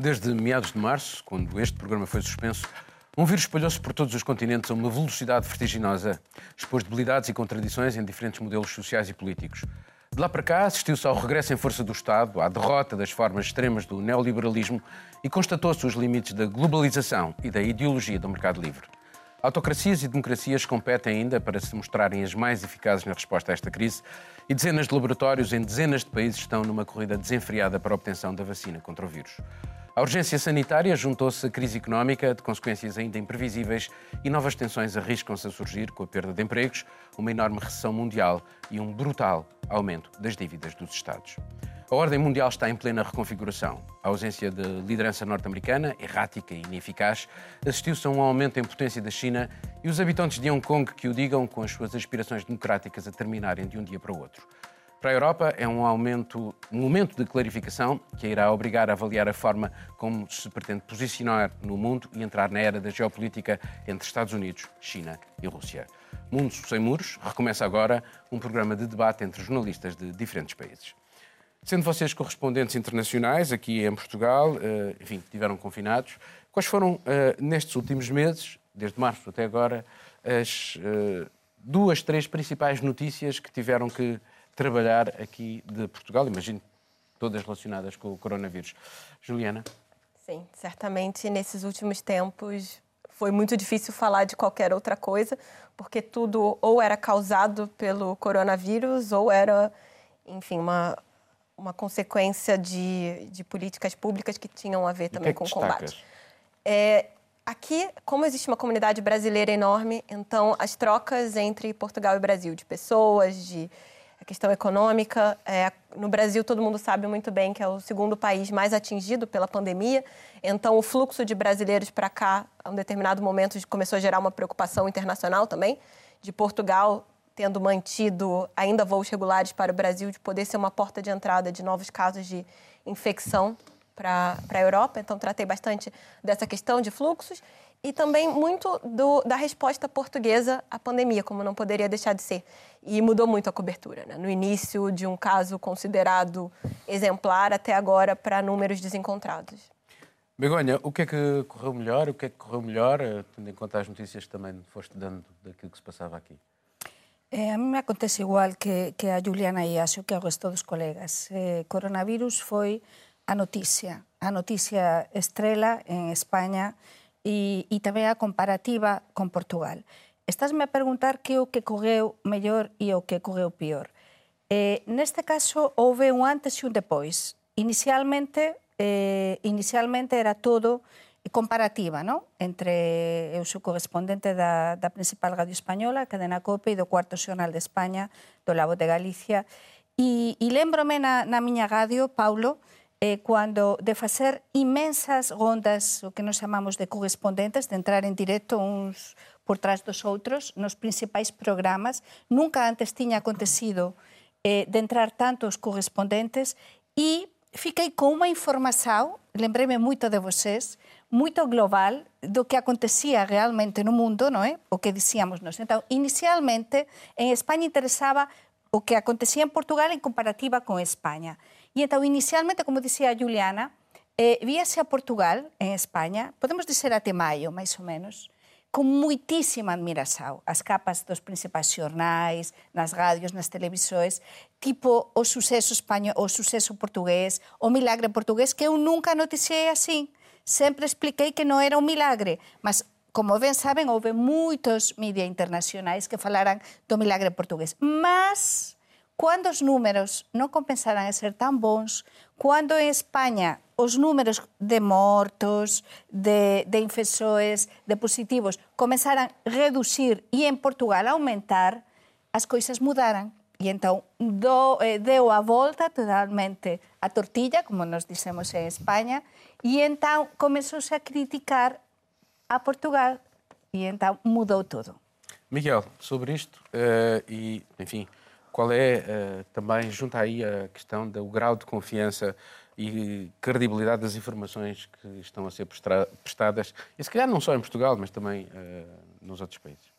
Desde meados de março, quando este programa foi suspenso, um vírus espalhou-se por todos os continentes a uma velocidade vertiginosa, expôs debilidades e contradições em diferentes modelos sociais e políticos. De lá para cá, assistiu-se ao regresso em força do Estado, à derrota das formas extremas do neoliberalismo e constatou-se os limites da globalização e da ideologia do mercado livre. Autocracias e democracias competem ainda para se mostrarem as mais eficazes na resposta a esta crise e dezenas de laboratórios em dezenas de países estão numa corrida desenfreada para a obtenção da vacina contra o vírus. A urgência sanitária juntou-se à crise económica, de consequências ainda imprevisíveis, e novas tensões arriscam-se a surgir com a perda de empregos, uma enorme recessão mundial e um brutal aumento das dívidas dos Estados. A ordem mundial está em plena reconfiguração. A ausência de liderança norte-americana, errática e ineficaz, assistiu-se a um aumento em potência da China e os habitantes de Hong Kong que o digam com as suas aspirações democráticas a terminarem de um dia para o outro. Para a Europa é um, aumento, um momento de clarificação que irá obrigar a avaliar a forma como se pretende posicionar no mundo e entrar na era da geopolítica entre Estados Unidos, China e Rússia. Mundo Sem Muros recomeça agora um programa de debate entre jornalistas de diferentes países. Sendo vocês correspondentes internacionais aqui em Portugal, eh, enfim, estiveram confinados, quais foram, eh, nestes últimos meses, desde março até agora, as eh, duas, três principais notícias que tiveram que trabalhar aqui de Portugal? Imagino todas relacionadas com o coronavírus. Juliana? Sim, certamente nesses últimos tempos foi muito difícil falar de qualquer outra coisa, porque tudo ou era causado pelo coronavírus ou era, enfim, uma uma consequência de, de políticas públicas que tinham a ver também é com o combate. É, aqui, como existe uma comunidade brasileira enorme, então as trocas entre Portugal e Brasil, de pessoas, de questão econômica. É, no Brasil, todo mundo sabe muito bem que é o segundo país mais atingido pela pandemia. Então, o fluxo de brasileiros para cá, a um determinado momento, começou a gerar uma preocupação internacional também. De Portugal tendo mantido ainda voos regulares para o Brasil, de poder ser uma porta de entrada de novos casos de infecção para a Europa. Então, tratei bastante dessa questão de fluxos e também muito do, da resposta portuguesa à pandemia, como não poderia deixar de ser. E mudou muito a cobertura. Né? No início de um caso considerado exemplar, até agora para números desencontrados. Begonha, o que é que correu melhor? O que é que correu melhor, eh, tendo em conta as notícias que também foste dando daquilo que se passava aqui? Eh, a mí me acontece igual que, que a Juliana e acho que ao resto dos colegas. Eh, coronavirus foi a noticia, a noticia estrela en España e, e tamén a comparativa con Portugal. Estásme a preguntar que o que cogueu mellor e o que cogueu pior. Eh, neste caso, houve un antes e un depois. Inicialmente, eh, inicialmente era todo comparativa non? entre eu sou correspondente da, da principal radio española, Cadena Cope, e do Cuarto Xornal de España, do Labo de Galicia. E, e lembrome na, na miña radio, Paulo, eh, cando de facer imensas rondas, o que nos chamamos de correspondentes, de entrar en directo uns por trás dos outros, nos principais programas. Nunca antes tiña acontecido eh, de entrar tantos correspondentes e fiquei con unha información, lembrei-me moito de vocês, moito global do que acontecia realmente no mundo, non é? O que dicíamos nós. Então, inicialmente, en España interesaba o que acontecia en Portugal en comparativa con España. E então, inicialmente, como dicía a Juliana, eh, víase a Portugal, en España, podemos dizer até maio, máis ou menos, con muitísima admiração. As capas dos principais xornais, nas radios, nas televisões, tipo o suceso español, o suceso portugués, o milagre portugués, que eu nunca noticiei assim sempre expliquei que non era un milagre, mas como ben saben, houve moitos media internacionais que falaran do milagre portugués. Mas, cando os números non compensaran a ser tan bons, cando en España os números de mortos, de, de infecções, de positivos, começaran a reducir e en Portugal a aumentar, as coisas mudaran. E então do, eh, deu a volta totalmente a tortilla, como nos dicemos en España, e então começou-se a criticar a Portugal. E então mudou tudo. Miguel, sobre isto, uh, e enfim, qual é uh, também, junta aí a questão do grau de confiança e credibilidade das informações que estão a ser prestadas, e se calhar não só em Portugal, mas também uh, nos outros países?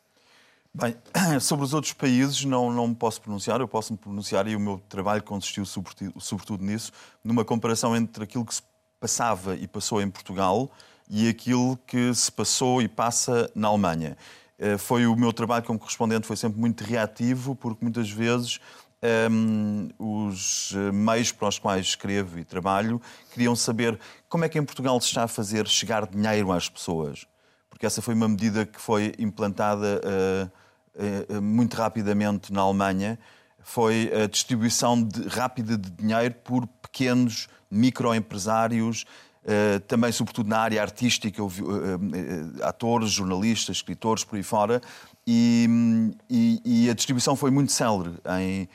Bem, sobre os outros países não, não me posso pronunciar, eu posso me pronunciar e o meu trabalho consistiu sobretudo, sobretudo nisso, numa comparação entre aquilo que se passava e passou em Portugal e aquilo que se passou e passa na Alemanha. Eh, foi o meu trabalho como correspondente foi sempre muito reativo, porque muitas vezes um, ehm, os meios para os quais escrevo e trabalho queriam saber como é que em Portugal se está a fazer chegar dinheiro às pessoas. Porque essa foi uma medida que foi implantada uh, uh, muito rapidamente na Alemanha. Foi a distribuição de, rápida de dinheiro por pequenos microempresários eh, também, sobretudo na área artística, uh, atores, jornalistas, escritores, por aí fora, e, e, e a distribuição foi muito célere. Em,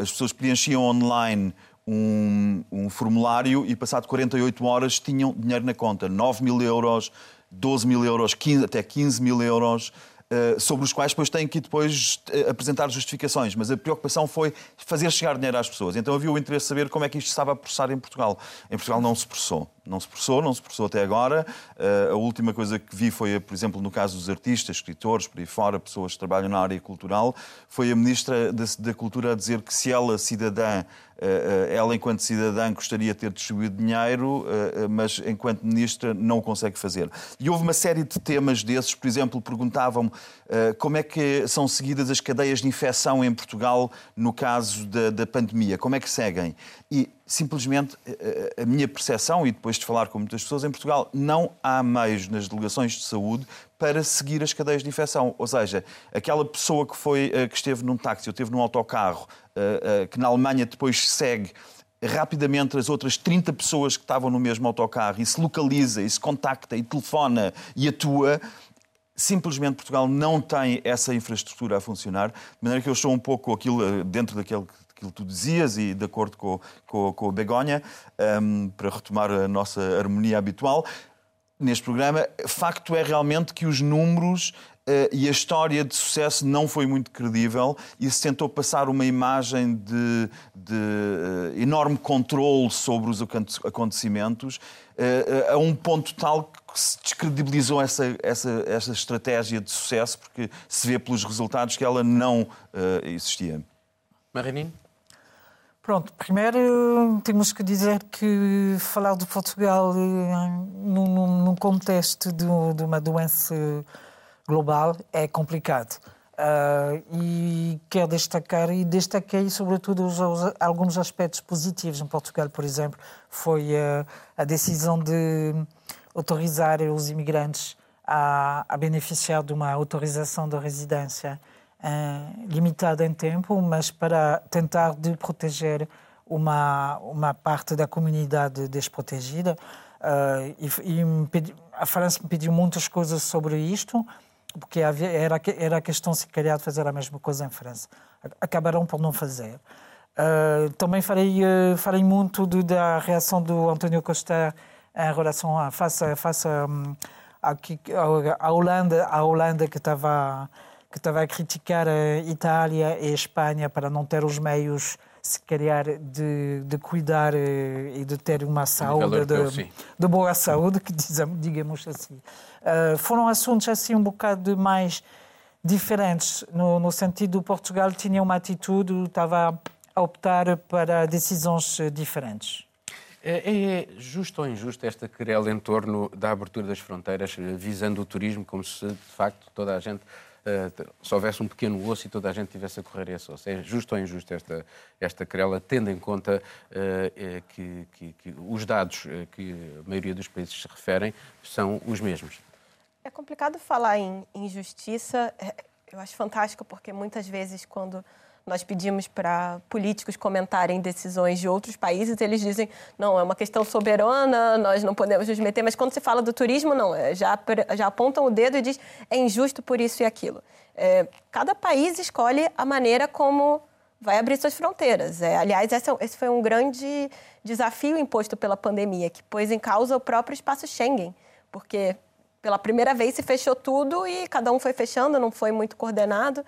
as pessoas preenchiam online um, um, formulário e, passado 48 horas, tinham dinheiro na conta. 9 mil euros, 12 mil euros, 15, até 15 mil euros. Eh, sobre os quais depois têm que depois eh, apresentar justificações. Mas a preocupação foi fazer chegar dinheiro às pessoas. Então havia o interesse de saber como é que isto estava a processar em Portugal. Em Portugal não se processou. Não se processou, não se processou até agora. Uh, a última coisa que vi foi, por exemplo, no caso dos artistas, escritores, por aí fora, pessoas que trabalham na área cultural, foi a Ministra da, da Cultura a dizer que se ela, cidadã, ela, enquanto cidadã, gostaria de ter distribuído dinheiro, mas enquanto ministra não o consegue fazer. E houve uma série de temas desses, por exemplo, perguntavam-me como é que são seguidas as cadeias de infecção em Portugal no caso da, da pandemia, como é que seguem? E simplesmente a minha percepção, e depois de falar com muitas pessoas em Portugal, não há meios nas delegações de saúde para seguir as cadeias de infecção. Ou seja, aquela pessoa que, foi, que esteve num táxi ou esteve num autocarro, que na Alemanha depois segue rapidamente as outras 30 pessoas que estavam no mesmo autocarro e se localiza e se contacta e telefona e atua, simplesmente Portugal não tem essa infraestrutura a funcionar, de maneira que eu estou um pouco aquilo, dentro daquele aquilo que tu dizias e de acordo com, com, com o Begonha, um, para retomar a nossa harmonia habitual, neste programa, facto é realmente que os números e a história de sucesso não foi muito credível e se tentou passar uma imagem de, de uh, enorme controle sobre os acontecimentos uh, a um ponto tal que se descredibilizou essa, essa, essa estratégia de sucesso porque se vê pelos resultados que ela não existia. Marinino? Pronto, primeiro temos que dizer que falar de Portugal eh, num, num contexto de, de, uma doença global é complicado. Uh, e quero destacar, e destaquei sobretudo os, os, alguns aspectos positivos em Portugal, por exemplo, foi uh, a decisão de autorizar os imigrantes a, a beneficiar de uma autorização de residência uh, limitada em tempo, mas para tentar de proteger uma, uma parte da comunidade desprotegida. Uh, e, e a França me pediu muitas coisas sobre isto, porque era, era a questão se queria fazer a mesma coisa em França. Acabaram por não fazer. Uh, também falei, uh, falei muito de, da reação do António Costa em relação a face, face um, Holanda, a Holanda que estava que estava a criticar a Itália e a Espanha para não ter os meios, se calhar, de, de cuidar eh, e de ter uma saúde, de, de, boa saúde, que digamos assim. Uh, foram assuntos assim um bocado mais diferentes, no, no sentido do Portugal tinha uma atitude, estava a optar para decisões diferentes. É, é, justo ou injusto esta querela em torno da abertura das fronteiras, eh, visando o turismo, como se de facto toda a gente se houvesse um pequeno osso e toda a gente tivesse a correr esse osso. É justo ou injusto esta, esta querela, tendo em conta uh, que, que, que, os dados que a maioria dos países se referem são os mesmos? É complicado falar em injustiça. É, eu acho fantástico porque muitas vezes quando nós pedimos para políticos comentarem decisões de outros países, eles dizem, não, é uma questão soberana, nós não podemos nos meter. Mas quando se fala do turismo, não, é, já, já apontam o dedo e diz, é injusto por isso e aquilo. É, cada país escolhe a maneira como vai abrir suas fronteiras. É, aliás, esse, é esse foi um grande desafio imposto pela pandemia, que pôs em causa o próprio espaço Schengen, porque pela primeira vez se fechou tudo e cada um foi fechando, não foi muito coordenado.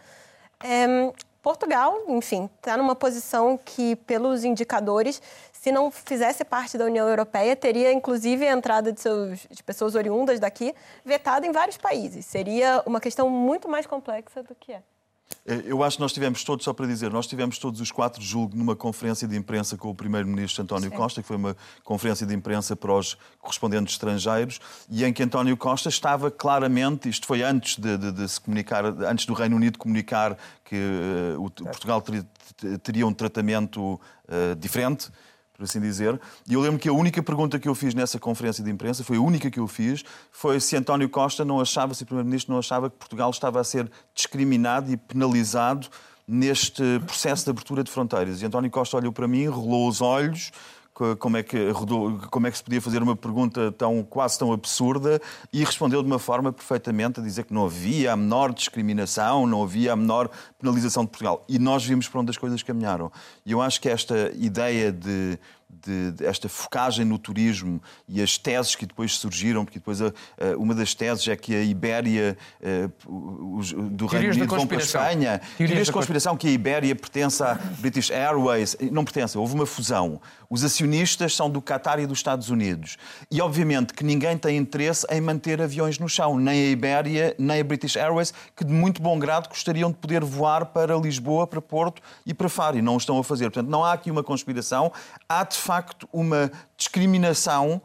É, Portugal, enfim, está numa posição que, pelos indicadores, se não fizesse parte da União Europeia, teria inclusive a entrada de, seus, de pessoas oriundas daqui vetada em vários países. Seria uma questão muito mais complexa do que é. Eh, eu acho que nós tivemos todos, só para dizer, nós tivemos todos os quatro, julgo, numa conferência de imprensa com o Primeiro-Ministro António Sim. Costa, que foi uma conferência de imprensa para os correspondentes estrangeiros, e em que António Costa estava claramente, isto foi antes de, de, de se comunicar, antes do Reino Unido comunicar que uh, o, Portugal ter, teria um tratamento uh, diferente, por assim dizer. E eu lembro que a única pergunta que eu fiz nessa conferência de imprensa, foi a única que eu fiz, foi se António Costa não achava, se o Primeiro-Ministro não achava que Portugal estava a ser discriminado e penalizado neste processo de abertura de fronteiras. E António Costa olhou para mim, rolou os olhos, como é que como é que se podia fazer uma pergunta tão quase tão absurda e respondeu de uma forma perfeitamente a dizer que não havia a menor discriminação, não havia a menor penalização de Portugal. E nós vimos para onde as coisas caminharam. E eu acho que esta ideia de de, de, esta focagem no turismo e as teses que depois surgiram, porque depois a, a, uma das teses é que a Ibéria uh, os, do Reino Unido vão para a Espanha. Teorias da conspiração que a Ibéria pertence à British Airways. Não pertence, houve uma fusão. Os acionistas são do Qatar e dos Estados Unidos. E obviamente que ninguém tem interesse em manter aviões no chão, nem a Ibéria, nem a British Airways, que de muito bom grado gostariam de poder voar para Lisboa, para Porto e para Faro, e não o estão a fazer. Portanto, não há aqui uma conspiração, há de facto uma discriminação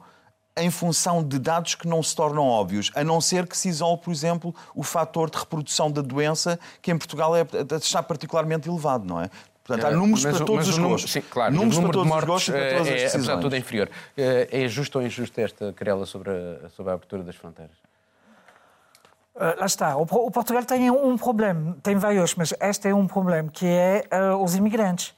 em função de dados que não se tornam óbvios, a não ser que se isole, por exemplo, o fator de reprodução da doença, que em Portugal é, está particularmente elevado, não é? Portanto, há números mas, para todos os número, gostos. Sim, claro. Números o número para todos de mortes, os gostos, para todas é, apesar de tudo, é inferior. É, é justo ou injusto esta querela sobre a, sobre a abertura das fronteiras? Uh, lá está. O, o, Portugal tem um problema, tem vários, mas este é um problema, que é uh, os imigrantes.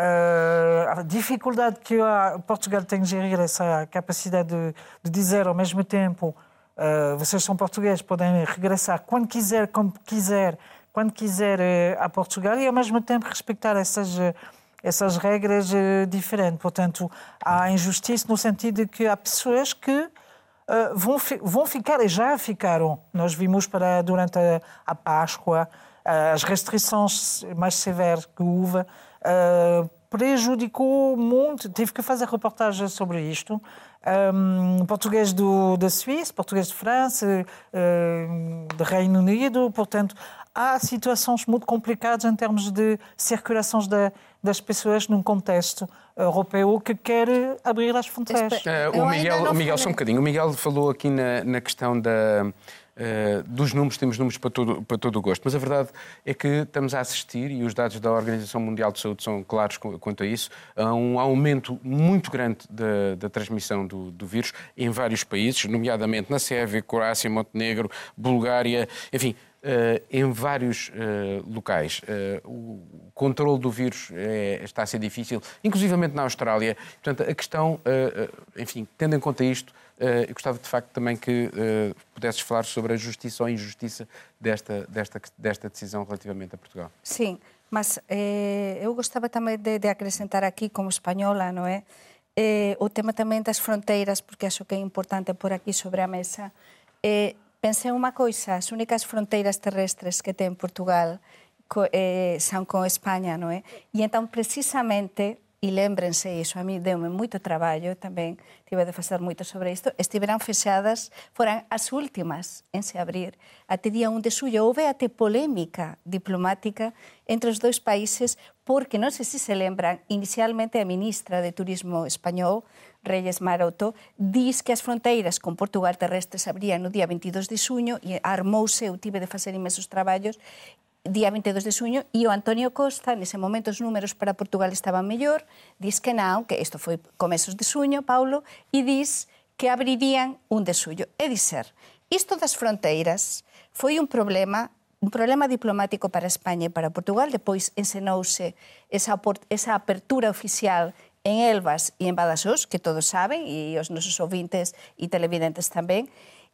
Uh, a dificuldade que a Portugal tem de gerir essa capacidade de, de dizer ao mesmo tempo vocês são portugueses, podem regressar quando quiser, como quiser, quando quiser eh, a Portugal e, ao mesmo tempo, respeitar essas, eh, essas regras eh, diferentes. Portanto, há injustiça no sentido de que há pessoas que vão, vão ficar e já ficaram. Nós vimos para, durante a, a Páscoa as restrições mais severas que houve prejudicou muito. Tive que fazer reportagem sobre isto. Um, português do, da Suíça, português de França, do Reino Unido, portanto, há situações muito complicadas em termos de circulações de, das pessoas num contexto europeu que quer abrir as fronteiras. Uh, o Miguel, o Miguel só um bocadinho. O Miguel falou aqui na, na questão da, uh, dos números, temos números para todo, para todo o gosto, mas a verdade é que estamos a assistir, e os dados da Organização Mundial de Saúde são claros quanto a isso, a um aumento muito grande da, da transmissão do, do, vírus em vários países, nomeadamente na Sérvia, Croácia, Montenegro, Bulgária, enfim Uh, em vários uh, locais. O controle do vírus é, está a ser difícil, inclusivamente na Austrália. Portanto, a questão, enfim, tendo em conta isto, eu gostava de facto também que pudesses falar sobre a justiça ou a injustiça desta, desta, desta decisão relativamente a Portugal. Sim, mas eu gostava também de, de, acrescentar aqui, como espanhola, não é? o tema também das fronteiras, porque acho que é importante pôr aqui sobre a mesa. Pensei unha coisa, as únicas fronteiras terrestres que ten Portugal co, eh, son con España, non é? E entón, precisamente, e lembrense iso, a mí deu-me moito traballo tamén, tive de facer moito sobre isto, estiveran fexadas, foran as últimas en se abrir. Até día 1 de suyo houve até polémica diplomática entre os dois países porque, non sei se se lembran, inicialmente a ministra de Turismo español Reyes Maroto, diz que as fronteiras con Portugal terrestres abrían no día 22 de suño e armouse, eu tive de facer imensos traballos, día 22 de suño, e o Antonio Costa, nese momento os números para Portugal estaban mellor, diz que non, que isto foi comezos de suño, Paulo, e diz que abrirían un de suyo. É dizer, isto das fronteiras foi un problema un problema diplomático para España e para Portugal, depois ensenouse esa, esa apertura oficial en Elvas e en Badaxós, que todos saben, e os nosos ouvintes e televidentes tamén,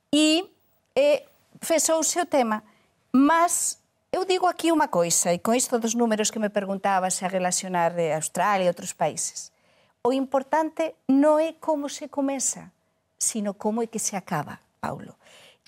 e eh, fesouse o tema, mas Eu digo aquí unha coisa, e con isto dos números que me preguntabas a relacionar de Australia e outros países. O importante non é como se comeza, sino como é que se acaba, Paulo.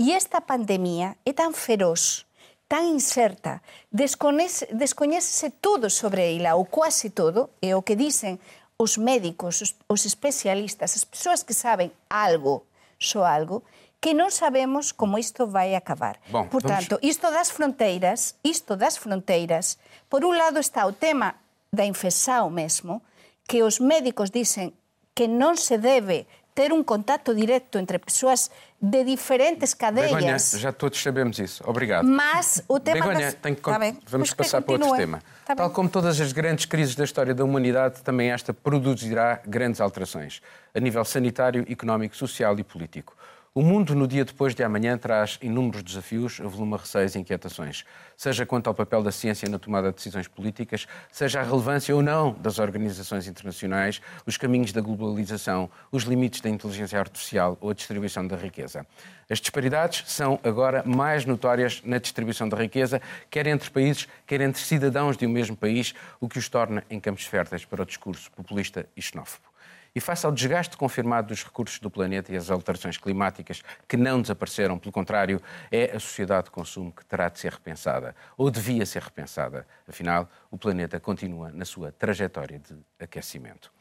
E esta pandemia é tan feroz, tan incerta, descoñece, descoñécese todo sobre ela, ou quase todo, é o que dicen os médicos, os, os especialistas, as persoas que saben algo, só algo, que non sabemos como isto vai acabar. Bom, Portanto, isto das fronteiras, isto das fronteiras, por un lado está o tema da infecção mesmo, que os médicos dicen que non se debe ter um contato direto entre pessoas de diferentes cadeias. Begonha, já todos sabemos isso. Obrigado. Mas o tema Begonha, das... tenho que... Tá vamos pois passar para outro tema. Tá Tal bem. como todas as grandes crises da história da humanidade, também esta produzirá grandes alterações a nível sanitário, económico, social e político. O mundo, no dia depois de amanhã, traz inúmeros desafios, avoluma receios e inquietações, seja quanto ao papel da ciência na tomada de decisões políticas, seja a relevância ou não das organizações internacionais, os caminhos da globalização, os limites da inteligência artificial ou a distribuição da riqueza. As disparidades são agora mais notórias na distribuição da riqueza, quer entre países, quer entre cidadãos de um mesmo país, o que os torna em campos férteis para o discurso populista e xenófobo. E face ao desgaste confirmado dos recursos do planeta e as alterações climáticas que não desapareceram, pelo contrário, é a sociedade de consumo que terá de ser repensada, ou devia ser repensada. Afinal, o planeta continua na sua trajetória de aquecimento.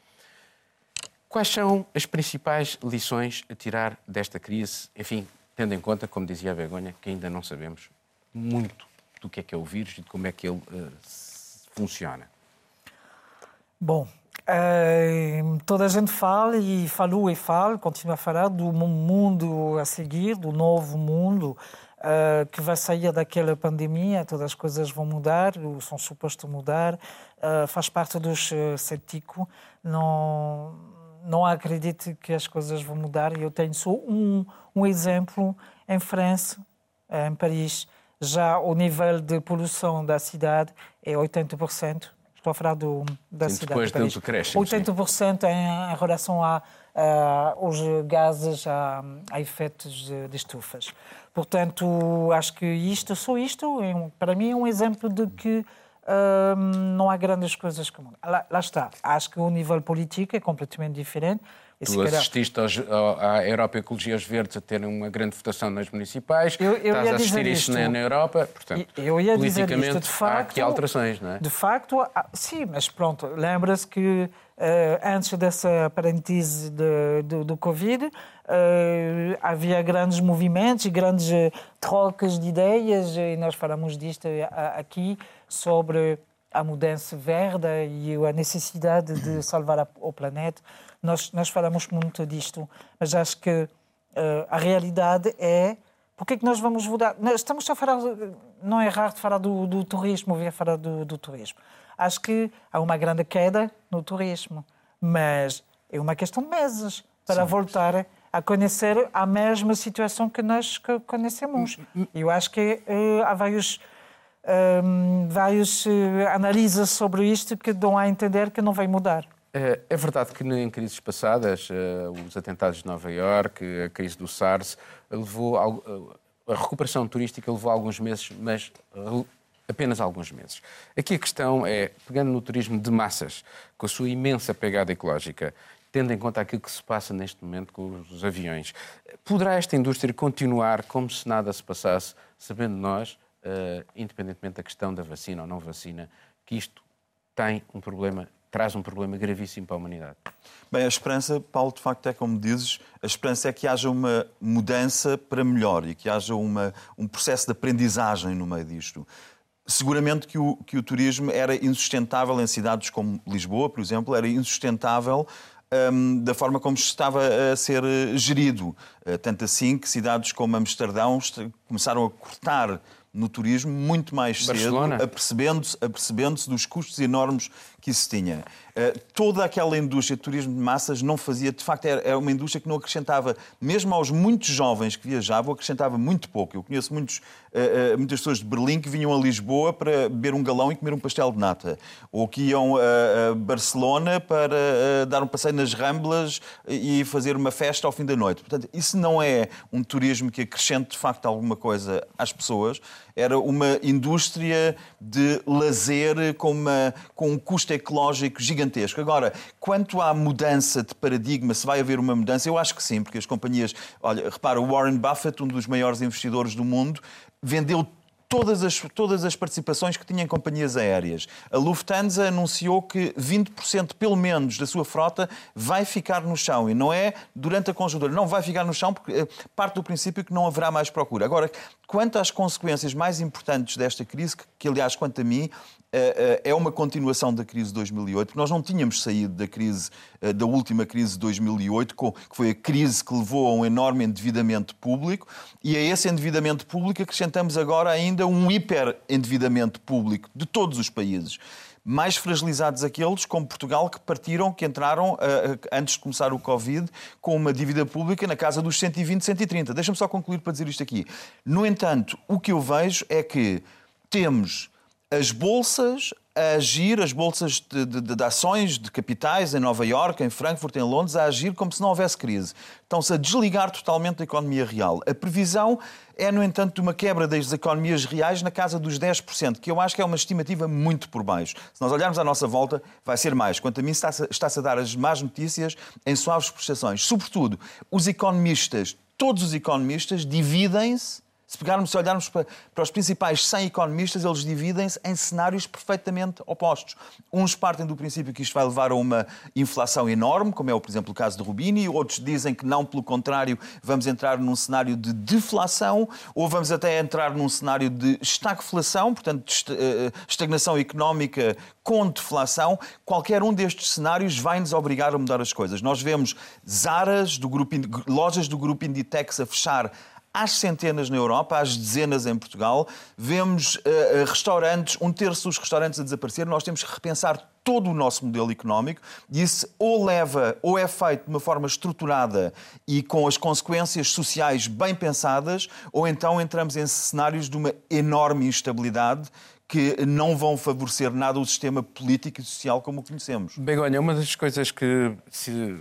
Quais são as principais lições a tirar desta crise? Enfim, tendo em conta, como dizia a Begonha, que ainda não sabemos muito do que é que é o vírus e de como é que ele s- funciona. Bom, eh, toda a gente fala e falou e fala, continua a falar do mu- mundo a seguir, do novo mundo eh, que vai sair daquela pandemia, todas as coisas vão mudar, ou são supostas mudar, eh, faz parte dos uh, céticos, não, não acredito que as coisas vão mudar. Eu tenho só um, um exemplo em França, em Paris, já o nível de poluição da cidade é 80%. Estou a falar do, da Sim, cidade depois de Paris. sim. 80% em, em relação a, a, aos gases, a, a efeitos de, de estufas. Portanto, acho que isto, só isto, é para mim, é um exemplo de que hum, não há grandes coisas como. Lá, lá está. Acho que o nível político é completamente diferente. Tu calhar- assististe aos, ao- à Europa Ecologia aos Verdes a terem uma grande votação nas municipais. Eu- eu Estás a assistir dizer isto na, na Europa. Portanto, eu ia dizer politicamente isto, de há facto, aqui alterações, não é? De facto, há- sim, mas pronto, lembra-se que eh, antes dessa parentese de- do, do Covid eh, havia grandes movimentos e grandes eh, trocas de ideias e nós falamos disto aqui sobre a mudança verde e a necessidade de salvar a- o planeta. Nós, nós falamos muito disto, mas acho que eh, a realidade é porque é que nós vamos mudar? Nós estamos a falar, não é raro falar do, do turismo, vir falar do, do turismo. Acho que há uma grande queda no turismo, mas é uma questão de meses para voltar a conhecer a mesma situação que nós conhecemos. Eu acho que eh, há vários, hum, vários eh, análises sobre isto que dão a entender que não vai mudar. É é verdade que em crises passadas, eh, os atentados de Nova Iorque, a crise do SARS, levou al- a recuperação turística levou alguns meses, mas apenas alguns meses. Aqui a questão é, pegando no turismo de massas, com a sua imensa pegada ecológica, tendo em conta aquilo que se passa neste momento com os aviões, poderá esta indústria continuar como se nada se passasse, sabendo nós, eh, independentemente da questão da vacina ou não vacina, que isto tem um problema, traz um problema gravíssimo para a humanidade. Bem, a esperança, Paulo, de facto é como dizes, a esperança é que haja uma mudança para melhor e que haja uma, um processo de aprendizagem no meio disto. Seguramente que o, que o turismo era insustentável em cidades como Lisboa, por exemplo, era insustentável hum, da forma como estava a ser eh, gerido. Eh, Tanto assim que cidades como Amsterdão começaram a cortar no turismo muito mais Barcelona. cedo, apercebendo-se apercebendo dos custos enormes que isso tinha. Eh, toda aquela indústria de turismo de massas não fazia, de facto, era, uma indústria que não acrescentava, mesmo aos muitos jovens que viajavam, acrescentava muito pouco. Eu conheço muitos, eh, eh, muitas pessoas de Berlim que vinham a Lisboa para beber um galão e comer um pastel de nata, ou que iam a, Barcelona para dar um passeio nas Ramblas e fazer uma festa ao fim da noite. Portanto, isso não é um turismo que acrescente, de facto, alguma coisa às pessoas. Era uma indústria de lazer com, uma, com um custo ecológico gigantesco. Agora, quanto à mudança de paradigma, se vai haver uma mudança, eu acho que sim, porque as companhias. Olha, repara, o Warren Buffett, um dos maiores investidores do mundo, vendeu todas as, todas as participações que tinha em companhias aéreas. A Lufthansa anunciou que 20% pelo menos da sua frota vai ficar no chão. E não é durante a conjuntura, não vai ficar no chão porque eh, parte do princípio que não haverá mais procura. Agora, quanto às consequências mais importantes desta crise, que, que aliás, quanto a mim, é uma continuação da crise de 2008. Nós não tínhamos saído da crise, da última crise de 2008, que foi a crise que levou a um enorme endividamento público, e a esse endividamento público acrescentamos agora ainda um hiper-endividamento público de todos os países mais fragilizados aqueles, como Portugal, que partiram, que entraram, antes de começar o Covid, com uma dívida pública na casa dos 120, 130. Deixa-me só concluir para dizer isto aqui. No entanto, o que eu vejo é que temos as bolsas a agir, as bolsas de, de, de, ações de capitais em Nova Iorque, em Frankfurt, em Londres, a agir como se não houvesse crise. Estão-se a desligar totalmente da economia real. A previsão é, no entanto, de uma quebra das economias reais na casa dos 10%, que eu acho que é uma estimativa muito por baixo. Se nós olharmos à nossa volta, vai ser mais. Quanto a mim, está-se está a dar as más notícias em suaves prestações. Sobretudo, os economistas, todos os economistas, dividem-se se pegarmos, se olharmos para, para os principais 100 economistas, eles dividem-se em cenários perfeitamente opostos. Uns partem do princípio que isto vai levar a uma inflação enorme, como é, por exemplo, o caso de Rubini, outros dizem que não, pelo contrário, vamos entrar num cenário de deflação, ou vamos até entrar num cenário de estagflação, portanto, eh, eh, estagnação económica com deflação. Qualquer um destes cenários vai nos obrigar a mudar as coisas. Nós vemos Zaras, do grupo, lojas do grupo Inditex a fechar às centenas na Europa, às dezenas em Portugal. Vemos uh, restaurantes, um terço dos restaurantes a desaparecer. Nós temos que repensar todo o nosso modelo económico e isso ou leva ou é feito de uma forma estruturada e com as consequências sociais bem pensadas, ou então entramos em cenários de uma enorme instabilidade que não vão favorecer nada o sistema político e social como o conhecemos. Begonha, uma das coisas que se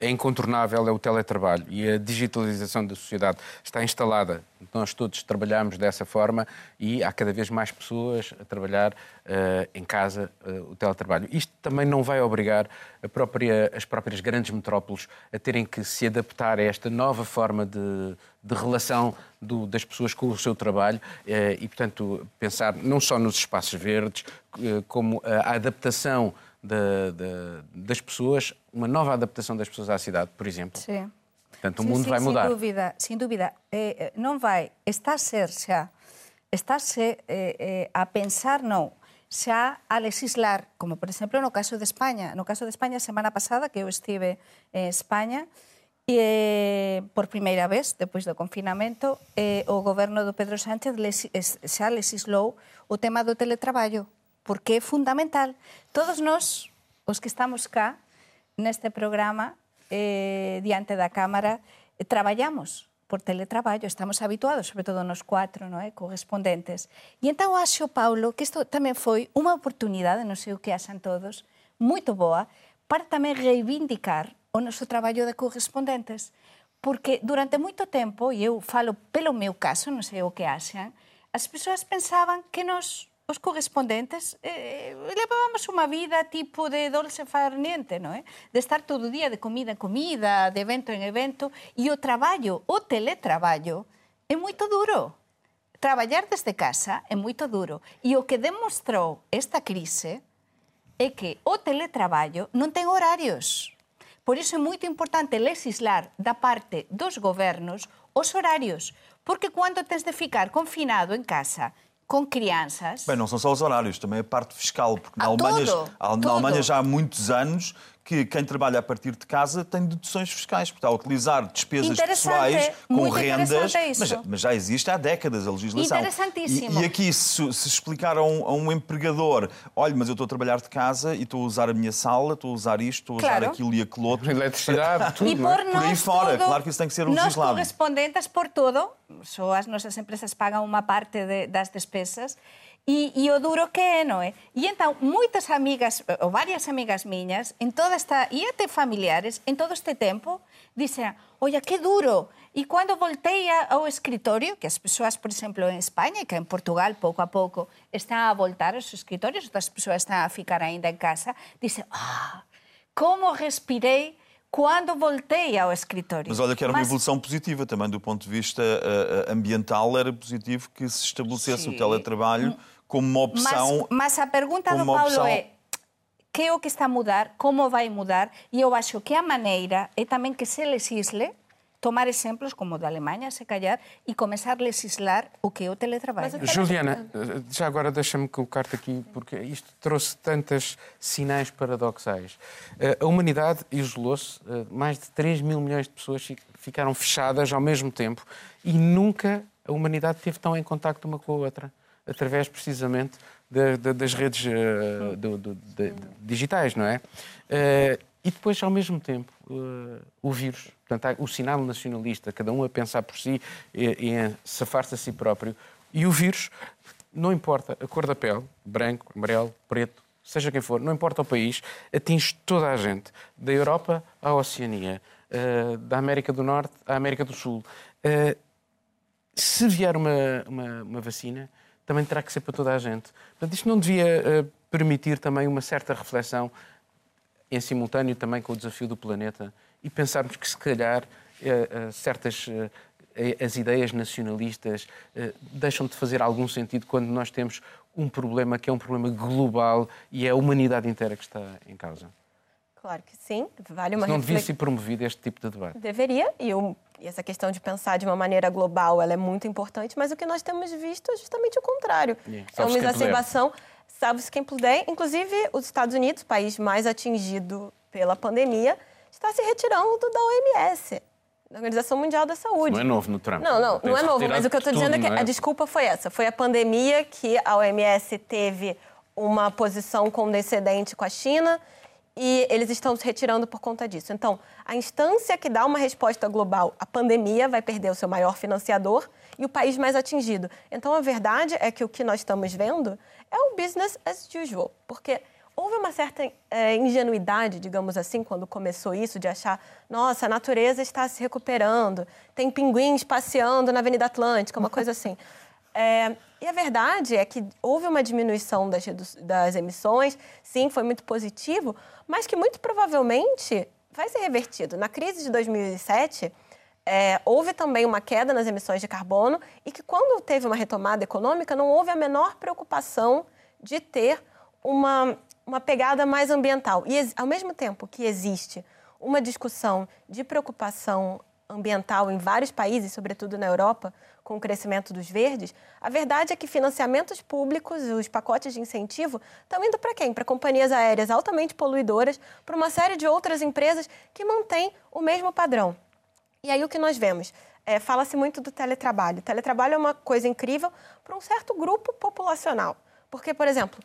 é incontornável é o teletrabalho e a digitalização da sociedade está instalada. Nós todos trabalhamos dessa forma e há cada vez mais pessoas a trabalhar uh, em casa uh, o teletrabalho. Isto também não vai obrigar própria, as próprias grandes metrópoles a terem que se adaptar a esta nova forma de, de relação do, das pessoas com o seu trabalho uh, e, portanto, pensar não só nos espaços verdes, como a adaptação de, de, das pessoas, uma nova adaptação das pessoas à cidade, por exemplo. Sim. Portanto, o mundo sim, vai mudar. Sem dúvida, sem dúvida. Eh, não vai, está ser xa, está-se eh, eh, a pensar, non, xa a legislar, como por exemplo no caso de España. No caso de España, semana pasada, que eu estive en España, e por primeira vez, depois do confinamento, o goberno do Pedro Sánchez les, xa legislou o tema do teletraballo porque é fundamental. Todos nós, os que estamos cá, neste programa, eh, diante da Cámara, eh, traballamos por teletraballo, estamos habituados, sobre todo nos cuatro, non é? correspondentes. E entao acho, Paulo, que isto tamén foi unha oportunidade, non sei o que asan todos, moito boa, para tamén reivindicar o noso traballo de correspondentes. Porque durante moito tempo, e eu falo pelo meu caso, non sei o que asan, as persoas pensaban que nos os correspondentes eh, eh, levábamos unha vida tipo de Dolce Farniente, non é? De estar todo o día de comida en comida, de evento en evento, e o traballo, o teletraballo, é moito duro. Traballar desde casa é moito duro. E o que demostrou esta crise é que o teletraballo non ten horarios. Por iso é moito importante legislar da parte dos gobernos os horarios, porque cando tens de ficar confinado en casa com crianças. Bem, não são só os horários, também a parte fiscal, porque na, ah, Alemanha, na Alemanha já há muitos anos que quem trabalha a partir de casa tem deduções fiscais, porque está a utilizar despesas pessoais com rendas, mas, mas, já existe há décadas a legislação. Interessantíssimo. E, e aqui, se, se explicar a um, a um, empregador, olha, mas eu estou a trabalhar de casa e estou a usar a minha sala, estou a usar isto, estou a claro. usar aquilo e aquilo outro. Eletricidade, tudo. E por, é? por aí fora, claro que isso tem que ser legislado. Nós correspondentes por todo, só as nossas empresas pagam uma parte de, das despesas, E, e o duro que é, non é? E entón, moitas amigas, ou varias amigas miñas, en toda esta, e até familiares, en todo este tempo, dixen, oia, que duro. E cando voltei ao escritorio, que as persoas, por exemplo, en España e que en Portugal, pouco a pouco, están a voltar aos escritorios, outras persoas están a ficar aínda en casa, dice, ah, como respirei quando voltei ao escritório. Mas olha que era uma evolução positiva também do ponto de vista uh, ambiental, era positivo que se estabelecesse Sim. o teletrabalho como uma opção. Mas, mas a pergunta do Paulo opção... é que é o que está a mudar, como vai mudar, e eu acho que a maneira é também que se legisle tomar exemplos como o da Alemanha, se calhar, e começar a legislar o que é o teletrabalho. Juliana, já agora deixa-me colocar-te aqui, porque isto trouxe tantos sinais paradoxais. Eh, a humanidade isolou-se, eh, mais de 3 mil milhões de pessoas ficaram fechadas ao mesmo tempo e nunca a humanidade esteve tão em contacto uma com a outra, através precisamente de, de, das redes uh, do, do, de, digitais, não é? Uh, e depois, ao mesmo tempo, uh, o vírus, portanto, o sinal nacionalista, cada um a pensar por si e, e a safar-se a si próprio. E o vírus, não importa a cor da pele, branco, amarelo, preto, seja quem for, não importa o país, atinge toda a gente, da Europa à Oceania, da América do Norte à América do Sul. Se vier uma, uma, uma, vacina, também terá que ser para toda a gente. Portanto, isto não devia uh, permitir também uma certa reflexão em simultâneo também com o desafio do planeta e pensarmos que, se calhar, eh, eh, certas eh, as ideias nacionalistas deixam de fazer algum sentido quando nós temos um problema que é um problema global e é a humanidade inteira que está em causa. Claro que sim, vale uma Não devia ser promovido este tipo de debate. Deveria, e, eu, e, essa questão de pensar de uma maneira global ela é muito importante, mas o que nós temos visto é justamente o contrário. é uma exacerbação salve-se quem puder. Inclusive, os Estados Unidos, país mais atingido pela pandemia, está se retirando da OMS, da Organização Mundial da Saúde. Não é novo no Trump. Não, não, não é novo, mas o que eu estou dizendo é que é? a desculpa foi essa. Foi a pandemia que a OMS teve uma posição condescendente com a China e eles estão se retirando por conta disso. Então, a instância que dá uma resposta global à pandemia vai perder o seu maior financiador e o país mais atingido. Então, a verdade é que o que nós estamos vendo é o business as usual, porque houve uma certa é, ingenuidade, digamos assim, quando começou isso, de achar, nossa, a natureza está se recuperando, tem pinguins passeando na Avenida Atlântica, uma coisa assim. É, e a verdade é que houve uma diminuição das, das emissões, sim, foi muito positivo, mas que muito provavelmente vai ser revertido. Na crise de 2007, é, houve também uma queda nas emissões de carbono e que, quando teve uma retomada econômica, não houve a menor preocupação de ter uma, uma pegada mais ambiental. E, ao mesmo tempo que existe uma discussão de preocupação ambiental em vários países, sobretudo na Europa, com o crescimento dos verdes, a verdade é que financiamentos públicos, os pacotes de incentivo, estão indo para quem? Para companhias aéreas altamente poluidoras, para uma série de outras empresas que mantêm o mesmo padrão. E aí o que nós vemos? É, Fala-se muito do teletrabalho. O teletrabalho é uma coisa incrível para um certo grupo populacional. Porque, por exemplo,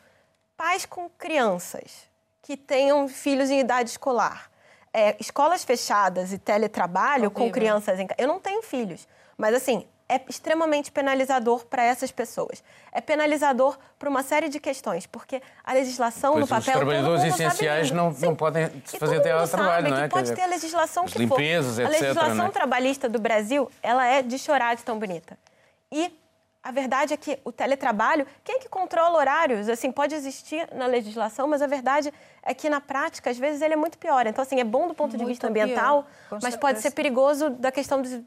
pais com crianças que tenham filhos em idade escolar, é, escolas fechadas e teletrabalho com crianças em Eu não tenho filhos, mas assim, é extremamente penalizador para essas pessoas. É penalizador por uma série de questões, porque a legislação pois no papel. Os trabalhadores essenciais não, não podem fazer teletrabalho, não é? Que pode ter a legislação que limpezas, for. Etc, a legislação é? trabalhista do Brasil, ela é de chorar de tão bonita. E a verdade é que o teletrabalho, quem é que controla horários? Assim, pode existir na legislação, mas a verdade é que na prática, às vezes, ele é muito pior. Então, assim, é bom do ponto muito de vista ambiental, mas certeza. pode ser perigoso da questão dos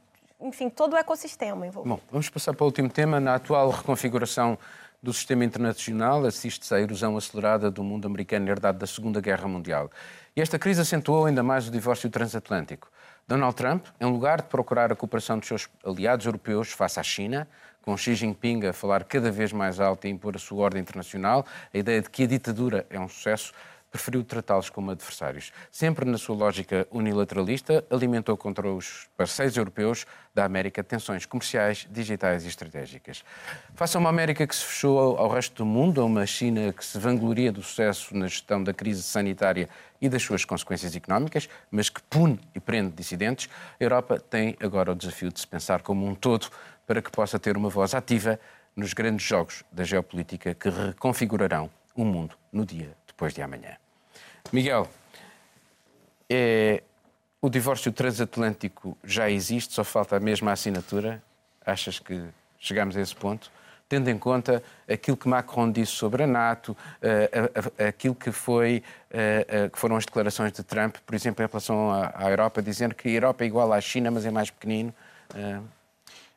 enfim, todo o ecossistema envolvido. Bom, vamos passar para o último tema. Na atual reconfiguração do sistema internacional, assiste-se à erosão acelerada do mundo americano herdado da Segunda Guerra Mundial. E esta crise acentuou ainda mais o divórcio transatlântico. Donald Trump, em lugar de procurar a cooperação dos seus aliados europeus face à China, com Xi Jinping a falar cada vez mais alto e impor a sua ordem internacional, a ideia de que a ditadura é um sucesso, preferiu tratá-los como adversários. Sempre na sua lógica unilateralista, alimentou contra os parceiros europeus da América tensões comerciais, digitais e estratégicas. Face a uma América que se fechou ao resto do mundo, a uma China que se vangloria do sucesso na gestão da crise sanitária e das suas consequências económicas, mas que pune e prende dissidentes, a Europa tem agora o desafio de se pensar como um todo para que possa ter uma voz ativa nos grandes jogos da geopolítica que reconfigurarão o mundo no dia depois de amanhã. Miguel, é, o divórcio transatlântico já existe, só falta a mesma assinatura. Achas que chegamos a esse ponto? tendo em conta aquilo que Macron disse sobre a NATO, aquilo que, foi, que foram as declarações de Trump, por exemplo, em relação à Europa, dizendo que a Europa é igual à China, mas é mais pequenino.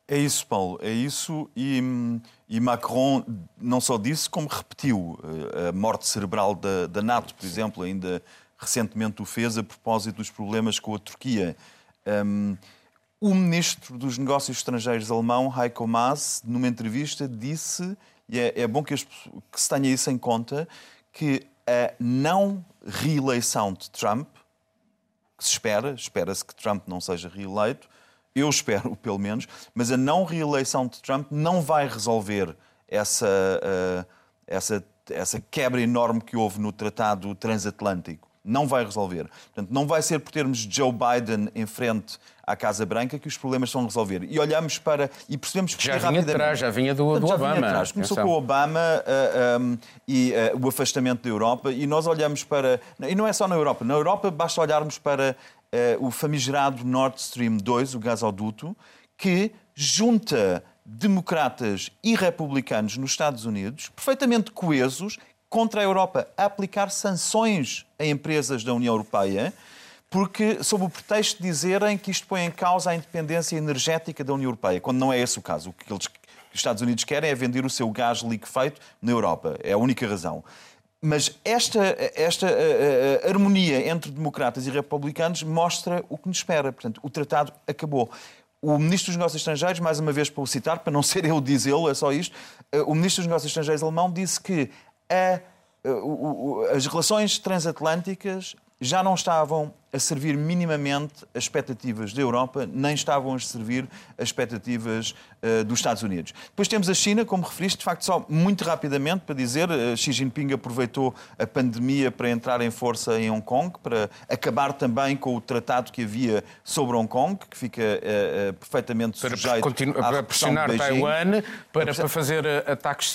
É isso, Paulo, é isso. E, e, Macron não só disse, como repetiu. A morte cerebral da, da NATO, por exemplo, ainda recentemente o fez a propósito dos problemas com a Turquia. Um, o ministro dos Negócios Estrangeiros alemão, Heiko Maas, numa entrevista, disse, e é, é bom que, que se tenha isso em conta, que a não reeleição de Trump, que se espera, espera-se que Trump não seja reeleito, eu espero pelo menos, mas a não reeleição de Trump não vai resolver essa, uh, essa, essa quebra enorme que houve no Tratado Transatlântico não vai resolver. Portanto, não vai ser por termos Joe Biden em frente à Casa Branca que os problemas vão resolver. E olhamos para. e percebemos que. Já vinha de trás, já vinha do, do já Obama. Vinha atrás. Começou com o Obama uh, um, e uh, o afastamento da Europa, e nós olhamos para. E não é só na Europa. Na Europa basta olharmos para o famigerado Nord Stream 2, o gasoduto, que junta democratas e republicanos nos Estados Unidos, perfeitamente coesos, contra a Europa a aplicar sanções a empresas da União Europeia, porque sob o pretexto de dizerem que isto põe em causa a independência energética da União Europeia, quando não é esse o caso. O que eles, os Estados Unidos querem é vender o seu gás liquefeito na Europa. É a única razão. Mas esta, esta uh, uh, harmonia entre democratas e republicanos mostra o que nos espera. Portanto, o tratado acabou. O Ministro dos Negócios Estrangeiros, mais uma vez para o citar, para não ser eu dizê-lo, é só isto, o Ministro dos Negócios Estrangeiros alemão disse que a, as relações transatlânticas já não estavam a servir minimamente as expectativas da Europa, nem estavam a servir as expectativas uh, dos Estados Unidos. Depois temos a China, como referiste, de facto, só muito rapidamente para dizer, uh, Xi Jinping aproveitou a pandemia para entrar em força em Hong Kong, para acabar também com o tratado que havia sobre Hong Kong, que fica uh, perfeitamente para sujeito para pressionar Taiwan, para, para fazer ataques,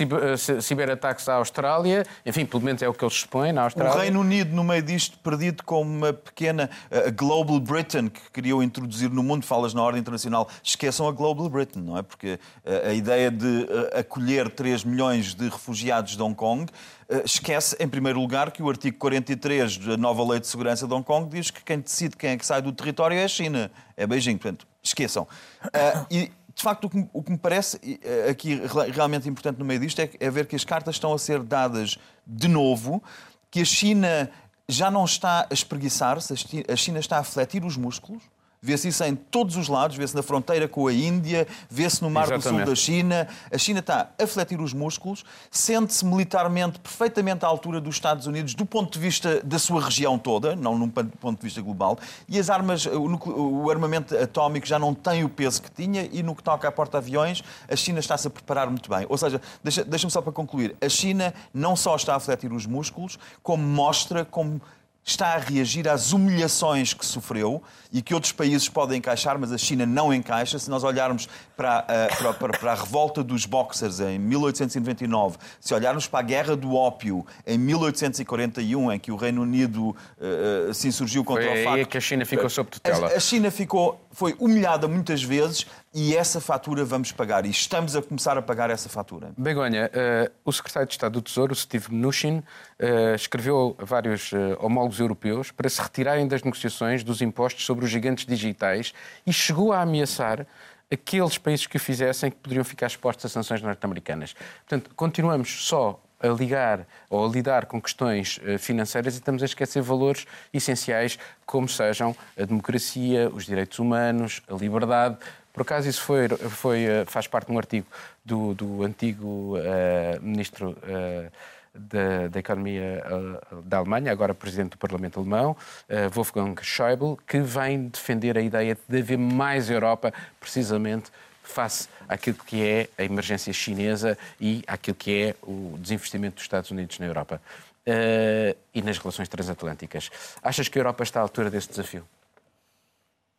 ciberataques à Austrália, enfim, pelo menos é o que eles expõem na Austrália. O Reino Unido, no meio disto, perdido como uma pequena a Global Britain, que queriam introduzir no mundo, falas na ordem internacional, esqueçam a Global Britain, não é? Porque eh, a ideia de eh, acolher 3 milhões de refugiados de Hong Kong eh, esquece, em primeiro lugar, que o artigo 43 da nova Lei de Segurança de Hong Kong diz que quem decide quem é que sai do território é a China, é Beijing. Portanto, esqueçam. E, de facto, o que, me parece aqui realmente importante no meio disto é, é ver que as cartas estão a ser dadas de novo, que a China já não está a espreguiçar-se, a China está a fletir os músculos Vê-se isso em todos os lados, vê-se na fronteira com a Índia, vê-se no Mar Exatamente. do Sul da China. A China está a fletir os músculos, sente-se militarmente perfeitamente à altura dos Estados Unidos do ponto de vista da sua região toda, não num ponto de vista global, e as armas, o, armamento atómico já não tem o peso que tinha e no que toca a porta-aviões, a China está-se a preparar muito bem. Ou seja, deixa-me deixa só para concluir, a China não só está a fletir os músculos, como mostra como está a reagir às humilhações que sofreu e que outros países podem encaixar, mas a China não encaixa. Se nós olharmos para a, para, para, para a revolta dos boxers em 1899, se olharmos para a guerra do ópio em 1841, em que o Reino Unido uh, se insurgiu contra Foi o facto... aí que a China ficou sob tutela. A, a China ficou, foi humilhada muitas vezes e essa fatura vamos pagar. E estamos a começar a pagar essa fatura. Begonha, uh, o secretário de Estado do Tesouro, Steve Mnuchin, uh, escreveu a vários uh, homólogos europeus para se retirarem das negociações dos impostos sobre os gigantes digitais e chegou a ameaçar aqueles países que o fizessem que poderiam ficar expostos a sanções norte-americanas. Portanto, continuamos só a ligar ou a lidar com questões financeiras e estamos a esquecer valores essenciais como sejam a democracia, os direitos humanos, a liberdade. Por acaso isso foi, foi, eh, faz parte de um artigo do, do antigo uh, ministro uh, da, da, Economia uh, da Alemanha, agora presidente do Parlamento Alemão, Wolfgang Schäuble, que vem defender a ideia de haver mais Europa, precisamente face àquilo que é a emergência chinesa e àquilo que é o desinvestimento dos Estados Unidos na Europa. e nas relações transatlânticas. Achas que a Europa está à altura desse desafio?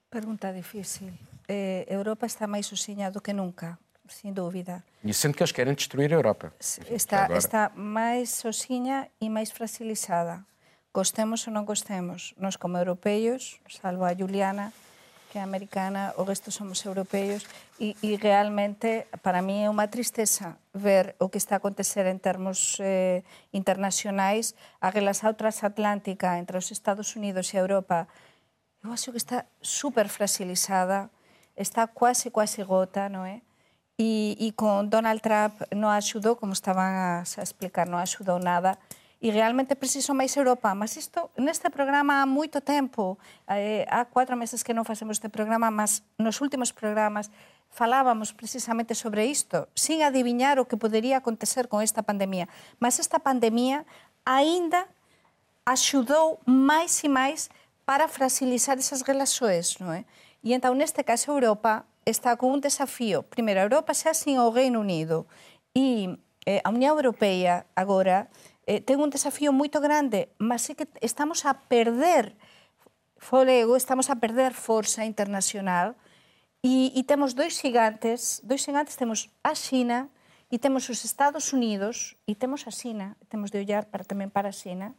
Pergunta difícil. Eh, Europa está máis sozinha do que nunca, sin dúbida. E sendo que eles querem destruir a Europa. Está, está máis sozinha e máis fragilizada. Gostemos ou non gostemos, nós como europeos, salvo a Juliana, que é americana, o resto somos europeos, e, e realmente para mí é unha tristeza ver o que está a acontecer en termos eh, internacionais, a relación transatlántica entre os Estados Unidos e a Europa, eu acho que está super fragilizada, está quase, quase gota, non é? E, e con Donald Trump non axudou, como estaban a, a explicar, non axudou nada, e realmente preciso máis Europa. Mas isto, neste programa há moito tempo, eh, há cuatro meses que non facemos este programa, mas nos últimos programas falábamos precisamente sobre isto, sin adiviñar o que podería acontecer con esta pandemia. Mas esta pandemia aínda axudou máis e máis para fragilizar esas relaxoes, non é? E entón, neste caso, Europa está con un desafío. Primeiro, a Europa xa sin o Reino Unido. E eh, a Unión Europea agora eh, ten un desafío moito grande, mas é que estamos a perder folego, estamos a perder forza internacional e, e temos dois gigantes, dois gigantes temos a China e temos os Estados Unidos e temos a China, temos de ollar para, tamén para a China,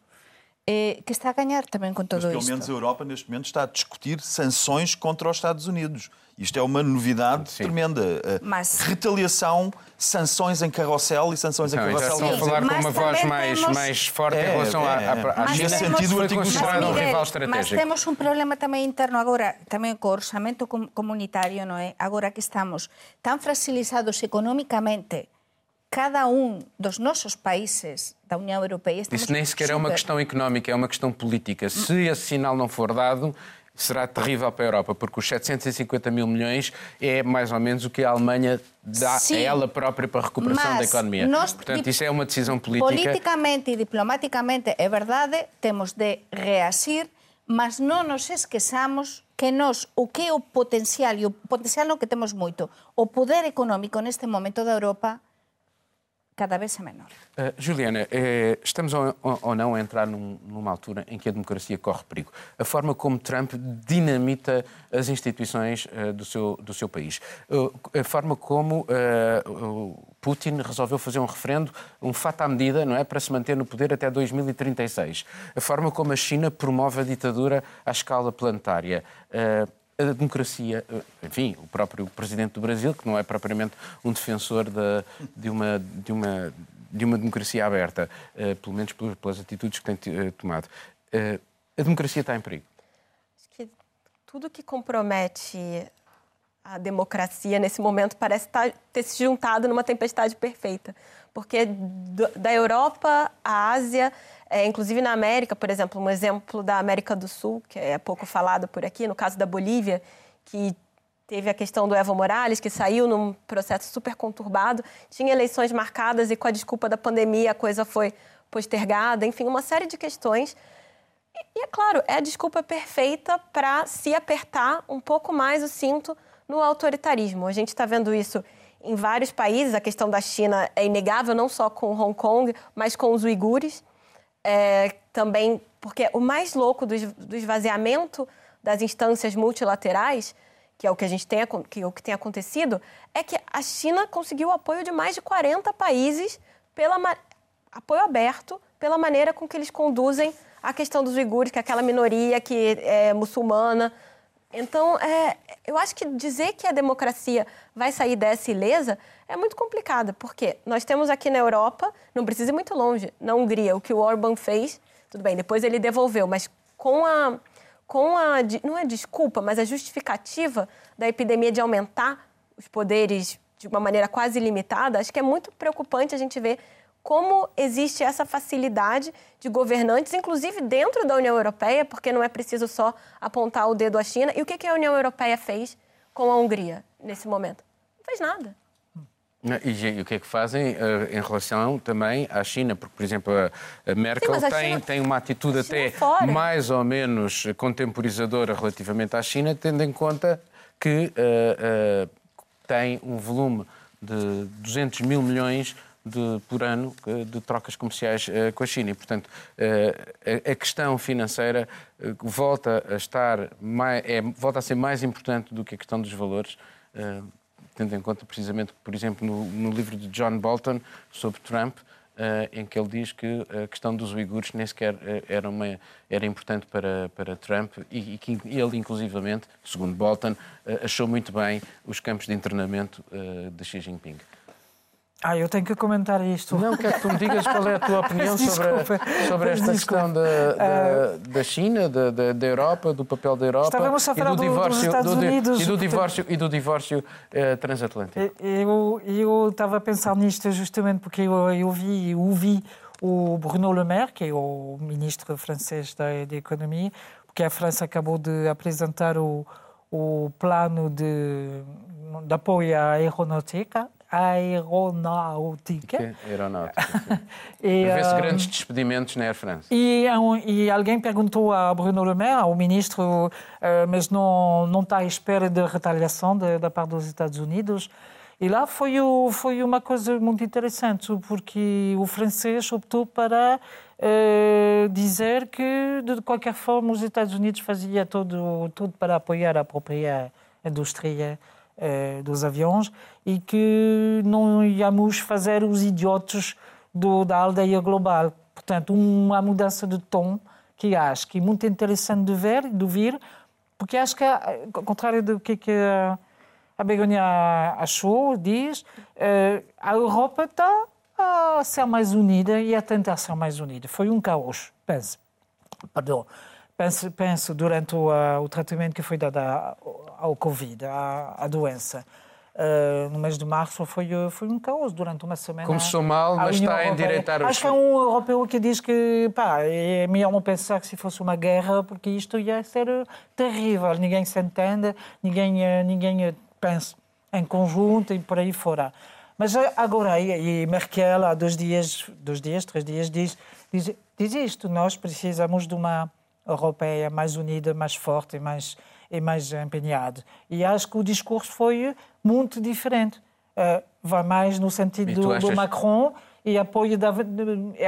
eh, que está a ganhar também com tudo Mas pelo isto. menos a Europa, neste momento, está a discutir sanções contra os Estados Unidos. Isto é uma novidade Sim. tremenda. A Mas- Retaliação, sanções em carrossel e sanções em Não, já carrossel. estão a Sim, falar com mas uma voz também mais, temos- mais forte É, em relação à, é, à, à Mas China. nesse sentido, o foi artigo considerado um rival Mas estratégico. temos un problema tamén interno agora, tamén co orçamento com- comunitario, non é? Agora que estamos tan fragilizados económicamente cada um dos nosos países da União Europeia Isso nem sequer é uma super- questão económica, é uma questão política. Se esse sinal não for dado, será terrível para a Europa, porque os 750 mil milhões é mais ou menos o que a Alemanha dá Sim. a ela própria para a recuperação da economia. nós- Portanto, isso é uma decisão política. Politicamente e diplomáticamente é verdade, temos de reasir, mas non nos esquezamos que nós, o que é o potencial, e o potencial non que temos moito, o poder económico neste momento da Europa cada vez é menor. Uh, Juliana, eh, estamos ou, não a entrar num- numa altura em que a democracia corre perigo. A forma como Trump dinamita as instituições eh, do, seu, do seu país. Uh, a forma como Putin resolveu fazer um referendo, um fato à medida, não é, para se manter no poder até 2036. A forma como a China promove a ditadura à escala planetária. Uh, a democracia, enfim, o próprio presidente do Brasil, que não é propriamente um defensor de, de, uma, de, uma, de uma democracia aberta, eh, pelo menos pelas, atitudes que tem eh, tomado. Eh, a democracia está em perigo. Acho que tudo que compromete a democracia nesse momento parece tá- ter se juntado numa tempestade perfeita. Porque da Europa à Ásia, é, inclusive na América, por exemplo, um exemplo da América do Sul, que é pouco falado por aqui, no caso da Bolívia, que teve a questão do Evo Morales, que saiu num processo super conturbado, tinha eleições marcadas e com a desculpa da pandemia a coisa foi postergada, enfim, uma série de questões. E, e é claro, é a desculpa perfeita para se apertar um pouco mais o cinto no autoritarismo. A gente está vendo isso em vários países. A questão da China é inegável, não só com Hong Kong, mas com os uigures. É, também, porque o mais louco do, do esvaziamento das instâncias multilaterais, que é o que a gente tem, que, é o que tem acontecido, é que a China conseguiu o apoio de mais de 40 países pela apoio aberto pela maneira com que eles conduzem a questão dos uigures, que é aquela minoria que é muçulmana. Então, é, eu acho que dizer que a democracia vai sair dessa ilesa é muito complicado, porque nós temos aqui na Europa, não precisa ir muito longe, na Hungria, o que o Orban fez, tudo bem, depois ele devolveu, mas com a, com a não é desculpa, mas a justificativa da epidemia de aumentar os poderes de uma maneira quase ilimitada, acho que é muito preocupante a gente ver como existe essa facilidade de governantes, inclusive dentro da União Europeia, porque não é preciso só apontar o dedo à China. E o que a União Europeia fez com a Hungria nesse momento? Não fez nada. E, o que é que fazem eh, em relação também à China? Porque, por exemplo, a, Merkel mas a tem, China- tem uma atitude até fora. mais ou menos contemporizadora relativamente à China, tendo em conta que eh, eh, tem um volume de 200 mil milhões de, por ano eh, de trocas comerciais eh, com a China. E, portanto, eh, a, questão financeira volta a estar mais, é, volta a ser mais importante do que a questão dos valores. tendo em conta precisamente por exemplo, no, no livro de John Bolton sobre Trump, uh, em que ele diz que a questão dos uigures nem sequer era, uma, era importante para, para Trump e, e que ele, inclusivamente, segundo Bolton, uh, achou muito bem os campos de internamento de Xi Jinping. Ah, eu tenho que comentar isto. Não, quero que tu me digas qual é a tua opinião sobre, sobre esta questão da, da, da China, da, da, Europa, do papel da Europa Estávamos a falar e do, divórcio, dos Estados do, Unidos. E do divórcio, e do divórcio uh, transatlântico. Eu, eu estava a pensar nisto justamente porque eu, eu vi, ouvi o Bruno Le Maire, que é o ministro francês da, da Economia, porque a França acabou de apresentar o, o plano de, de apoio à aeronáutica aeronáutica. Aeronáutica. e, Vê-se grandes despedimentos na Air France. E, e, alguém perguntou a Bruno Le Maire, ao ministro, uh, mas não, não está à espera de retaliação de, da parte dos Estados Unidos. E lá foi, o, foi uma coisa muito interessante, porque o francês optou para uh, dizer que, de qualquer forma, os Estados Unidos faziam tudo, tudo para apoiar a própria indústria dos aviões e que não íamos fazer os idiotas do, da aldeia global. Portanto, uma mudança de tom que acho que é muito interessante de ver de ouvir, porque acho que, ao contrário do que, que a Begonia achou, diz, eh, a Europa está a ser mais unida e a tentar ser mais unida. Foi um caos, penso. Perdão. Penso, penso durante o, o, tratamento que foi dado ao Covid, à, à doença. Uh, no mês de março foi, foi um caos durante uma semana. Começou mal, mas está a endireitar os... Acho que é um europeu que diz que pá, é melhor não pensar que se fosse uma guerra, porque isto ia ser terrível. Ninguém se entende, ninguém, ninguém pensa em conjunto e por aí fora. Mas agora, e Merkel, há dois dias, dois dias, três dias, diz, diz, diz isto: nós precisamos de uma europeia mais unida, mais forte e mais, e mais empenhada. E acho que o discurso foi muito diferente. Uh, vai mais no sentido do, achas... do, Macron e apoio, da,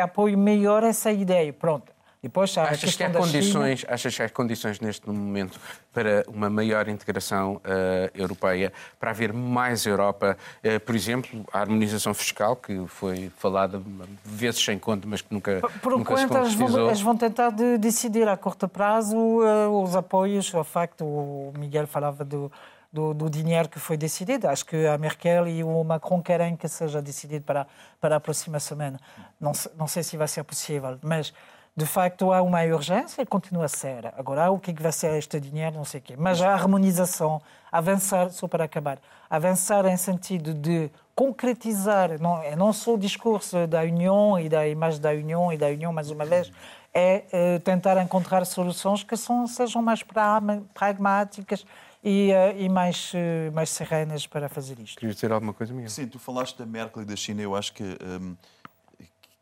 apoio melhor essa ideia. Pronto. Depois, achas, que há condições, China... achas que há condições neste momento para uma maior integração uh, europeia, para haver mais Europa? Uh, por exemplo, a harmonização fiscal, que foi falada vezes sem conta, mas que nunca, por nunca se concretizou. Eles vão tentar de decidir a curto prazo uh, os apoios. O facto, o Miguel falava do, do, do, dinheiro que foi decidido. Acho que a Merkel e o Macron querem que seja decidido para, para a próxima semana. Não, não sei se vai ser possível, mas de facto há uma urgência, continua a ser. Agora, o que, é que vai ser este dinheiro, não sei o quê. Mas a harmonização, avançar, só para acabar, avançar em sentido de concretizar, não, é não só o discurso da União e da imagem da União e da União, mais uma vez, é, é tentar encontrar soluções que são, sejam mais pragmáticas e, uh, e mais, uh, mais serenas para fazer isto. Querias dizer alguma coisa, Miguel? Sim, tu falaste da Merkel e da China, eu acho que... Um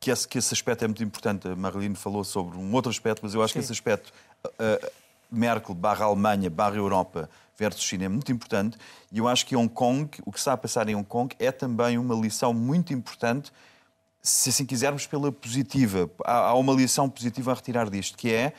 que esse, que esse aspecto é muito importante. A Marlene falou sobre um outro aspecto, mas eu acho Sim. que esse aspecto, uh, Merkel barra Alemanha barra Europa versus China é muito importante. E eu acho que Hong Kong, o que está a passar em Hong Kong, é também uma lição muito importante, se assim quisermos, pela positiva. Há, há uma lição positiva a retirar disto, que é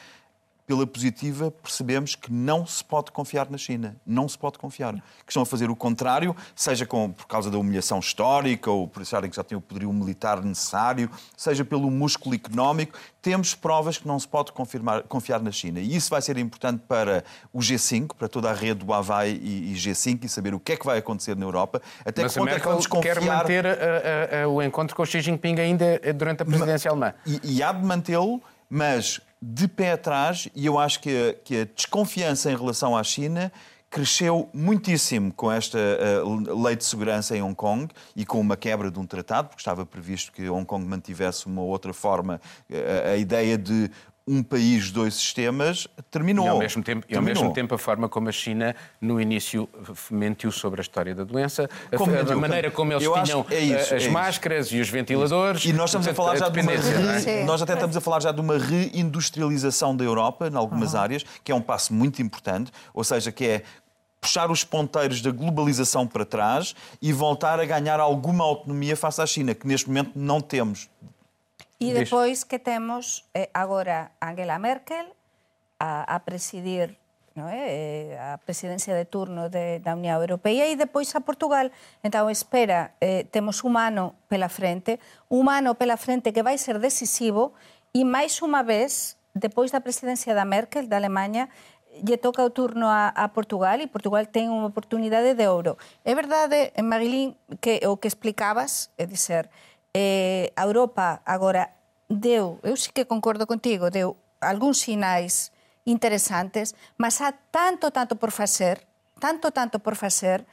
pela positiva, percebemos que não se pode confiar na China. Não se pode confiar. Que estão a fazer o contrário, seja com, por causa da humilhação histórica ou por acharem que já têm o poderio militar necessário, seja pelo músculo económico. Temos provas que não se pode confirmar, confiar na China. E isso vai ser importante para o G5, para toda a rede do Havaí e, e G5 e saber o que é que vai acontecer na Europa. Até Mas que ponto é que vamos confiar... quer manter a, a, a, o encontro com o Xi Jinping ainda durante a presidência alemã. E, e há de mantê-lo, mas de pé atrás e eu acho que a, que a desconfiança em relação à China cresceu muitíssimo com esta uh, lei de segurança em Hong Kong e com uma quebra de um tratado, porque estava previsto que Hong Kong mantivesse uma outra forma, uh, a ideia de um país, dois sistemas, terminou. E ao, mesmo tempo, e ao mesmo tempo a forma como a China, no início, mentiu sobre a história da doença, a, a maneira como eles Eu tinham é isso, as é máscaras isso. e os ventiladores. E nós estamos a falar já de uma re... nós até estamos a falar já de uma reindustrialização da Europa, em algumas uhum. áreas, que é um passo muito importante, ou seja, que é puxar os ponteiros da globalização para trás e voltar a ganhar alguma autonomia face à China, que neste momento não temos. E depois que temos eh, agora Angela Merkel a, a presidir non é? a presidencia de turno de, da Unión Europea e depois a Portugal. Entón, espera, eh, temos un ano pela frente, un ano pela frente que vai ser decisivo e máis unha vez, depois da presidencia da Merkel, da Alemanha, lle toca o turno a, a Portugal e Portugal ten unha oportunidade de ouro. É verdade, Marilín, que o que explicabas, é dizer, eh, a Europa agora deu, eu sí que concordo contigo, deu algúns sinais interesantes, mas há tanto, tanto por facer, tanto, tanto por facer,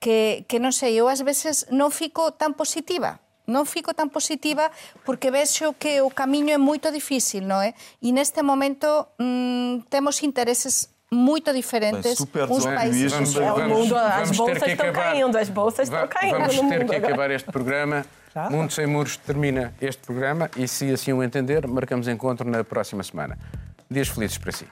que, que non sei, eu ás veces non fico tan positiva. Non fico tan positiva porque vexo que o camiño é moito difícil, non é? E neste momento mm, temos intereses muito diferentes. Super uns países. Vamos, É, o vamos- mundo, as bolsas estão acabar. caindo, as bolsas estão caindo Vamos ter que agora. acabar este programa. Já? Mundo Sem Muros termina este programa e, se assim o entender, marcamos encontro na próxima semana. Dias felizes para si.